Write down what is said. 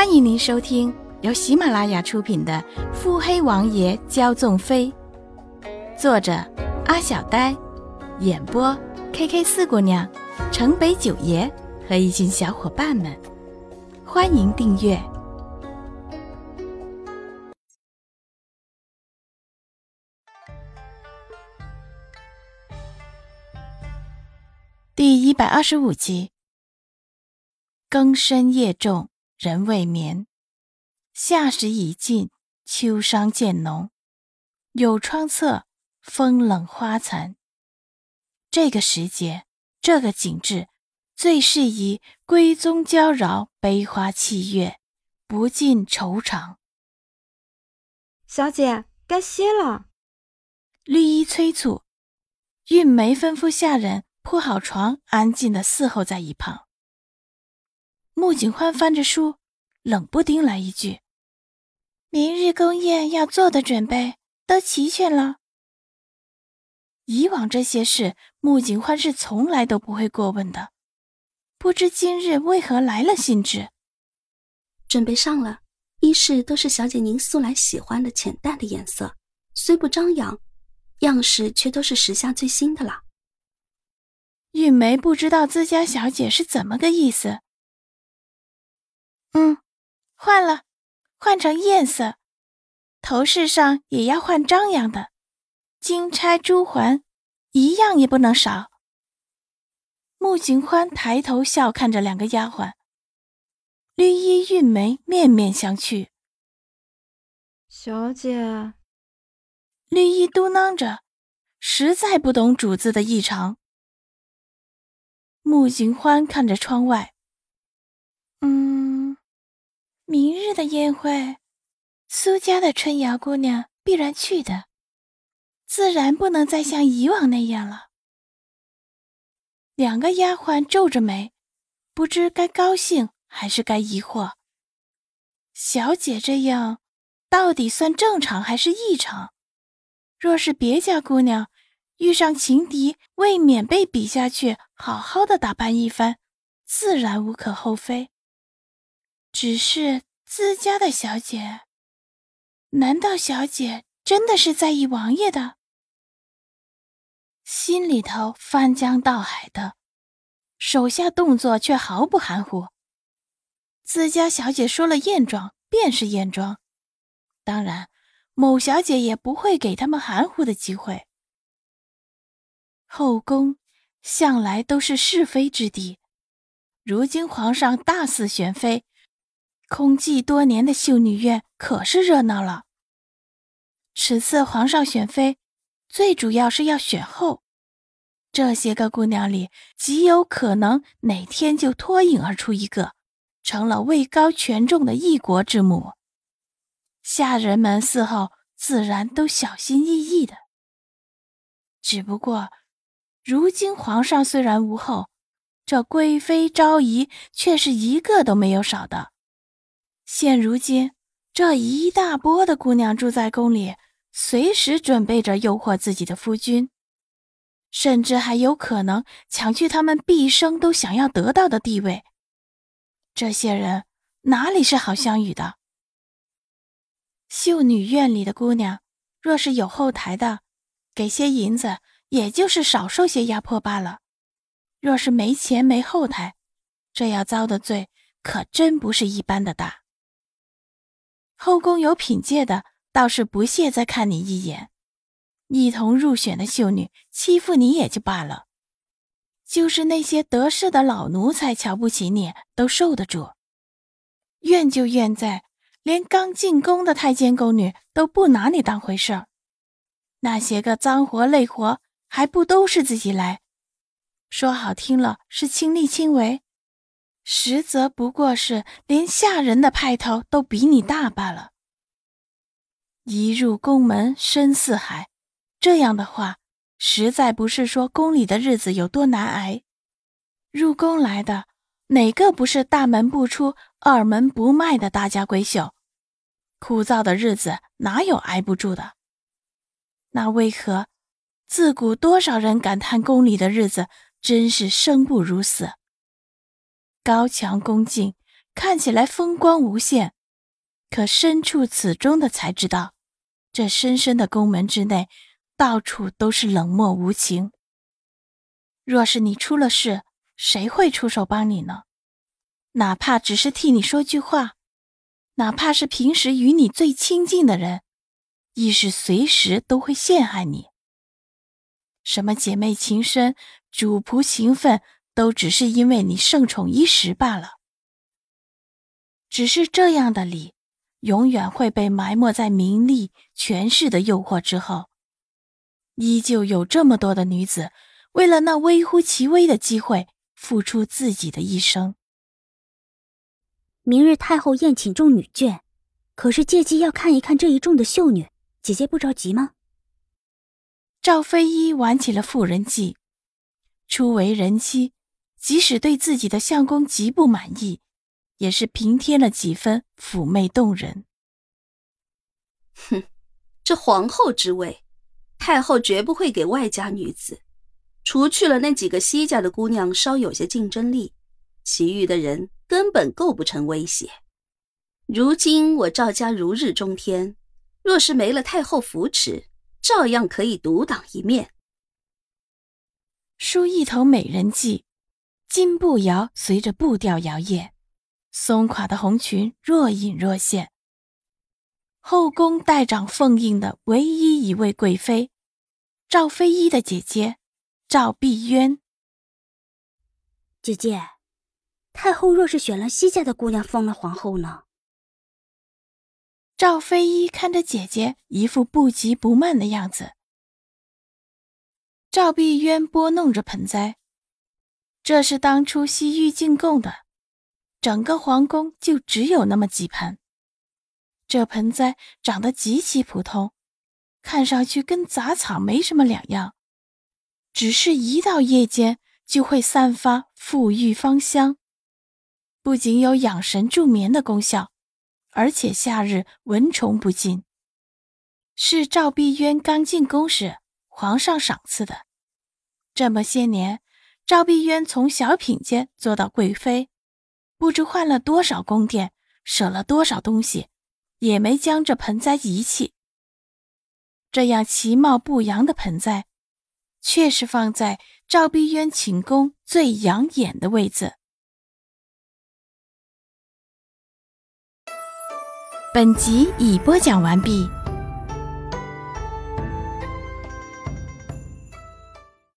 欢迎您收听由喜马拉雅出品的《腹黑王爷骄纵妃》，作者阿小呆，演播 K K 四姑娘、城北九爷和一群小伙伴们。欢迎订阅第一百二十五集。更深夜重。人未眠，夏时已尽，秋伤渐浓。有窗侧，风冷花残。这个时节，这个景致，最适宜闺宗娇娆，悲花泣月，不尽愁肠。小姐，该歇了。绿衣催促，韵梅吩咐下人铺好床，安静的伺候在一旁。穆景欢翻着书，冷不丁来一句：“明日宫宴要做的准备都齐全了。”以往这些事，穆景欢是从来都不会过问的，不知今日为何来了兴致。准备上了，衣饰都是小姐您素来喜欢的浅淡的颜色，虽不张扬，样式却都是时下最新的了。玉梅不知道自家小姐是怎么个意思。嗯，换了，换成艳色，头饰上也要换张扬的，金钗珠环一样也不能少。穆景欢抬头笑看着两个丫鬟，绿衣韵梅面面相觑。小姐，绿衣嘟囔着，实在不懂主子的异常。穆景欢看着窗外，明日的宴会，苏家的春瑶姑娘必然去的，自然不能再像以往那样了。两个丫鬟皱着眉，不知该高兴还是该疑惑。小姐这样，到底算正常还是异常？若是别家姑娘遇上情敌，未免被比下去，好好的打扮一番，自然无可厚非。只是自家的小姐，难道小姐真的是在意王爷的？心里头翻江倒海的，手下动作却毫不含糊。自家小姐说了艳妆便是艳妆，当然，某小姐也不会给他们含糊的机会。后宫向来都是是非之地，如今皇上大肆选妃。空寂多年的秀女院可是热闹了。此次皇上选妃，最主要是要选后。这些个姑娘里，极有可能哪天就脱颖而出一个，成了位高权重的一国之母。下人们伺候自然都小心翼翼的。只不过，如今皇上虽然无后，这贵妃昭仪却是一个都没有少的。现如今，这一大波的姑娘住在宫里，随时准备着诱惑自己的夫君，甚至还有可能抢去他们毕生都想要得到的地位。这些人哪里是好相与的？秀女院里的姑娘，若是有后台的，给些银子，也就是少受些压迫罢了；若是没钱没后台，这要遭的罪可真不是一般的大。后宫有品阶的，倒是不屑再看你一眼；一同入选的秀女欺负你也就罢了，就是那些得势的老奴才瞧不起你，都受得住。怨就怨在，连刚进宫的太监宫女都不拿你当回事儿，那些个脏活累活还不都是自己来？说好听了是亲力亲为。实则不过是连下人的派头都比你大罢了。一入宫门深似海，这样的话，实在不是说宫里的日子有多难挨。入宫来的哪个不是大门不出、二门不迈的大家闺秀？枯燥的日子哪有挨不住的？那为何自古多少人感叹宫里的日子真是生不如死？高墙宫禁，看起来风光无限，可身处此中的才知道，这深深的宫门之内，到处都是冷漠无情。若是你出了事，谁会出手帮你呢？哪怕只是替你说句话，哪怕是平时与你最亲近的人，亦是随时都会陷害你。什么姐妹情深、主仆情分，都只是因为你盛宠一时罢了。只是这样的礼，永远会被埋没在名利、权势的诱惑之后。依旧有这么多的女子，为了那微乎其微的机会，付出自己的一生。明日太后宴请众女眷，可是借机要看一看这一众的秀女，姐姐不着急吗？赵飞一玩起了妇人计，初为人妻，即使对自己的相公极不满意。也是平添了几分妩媚动人。哼，这皇后之位，太后绝不会给外家女子，除去了那几个西家的姑娘稍有些竞争力，其余的人根本构不成威胁。如今我赵家如日中天，若是没了太后扶持，照样可以独当一面。梳一头美人计，金步摇随着步调摇曳。松垮的红裙若隐若现。后宫代长凤印的唯一一位贵妃，赵飞一的姐姐赵碧渊。姐姐，太后若是选了西家的姑娘封了皇后呢？赵飞一看着姐姐一副不急不慢的样子。赵碧渊拨弄着盆栽，这是当初西域进贡的。整个皇宫就只有那么几盆，这盆栽长得极其普通，看上去跟杂草没什么两样，只是一到夜间就会散发馥郁芳香，不仅有养神助眠的功效，而且夏日蚊虫不进。是赵碧渊刚进宫时皇上赏赐的，这么些年，赵碧渊从小品间做到贵妃。不知换了多少宫殿，舍了多少东西，也没将这盆栽遗弃。这样其貌不扬的盆栽，却是放在赵碧渊寝宫最养眼的位置。本集已播讲完毕。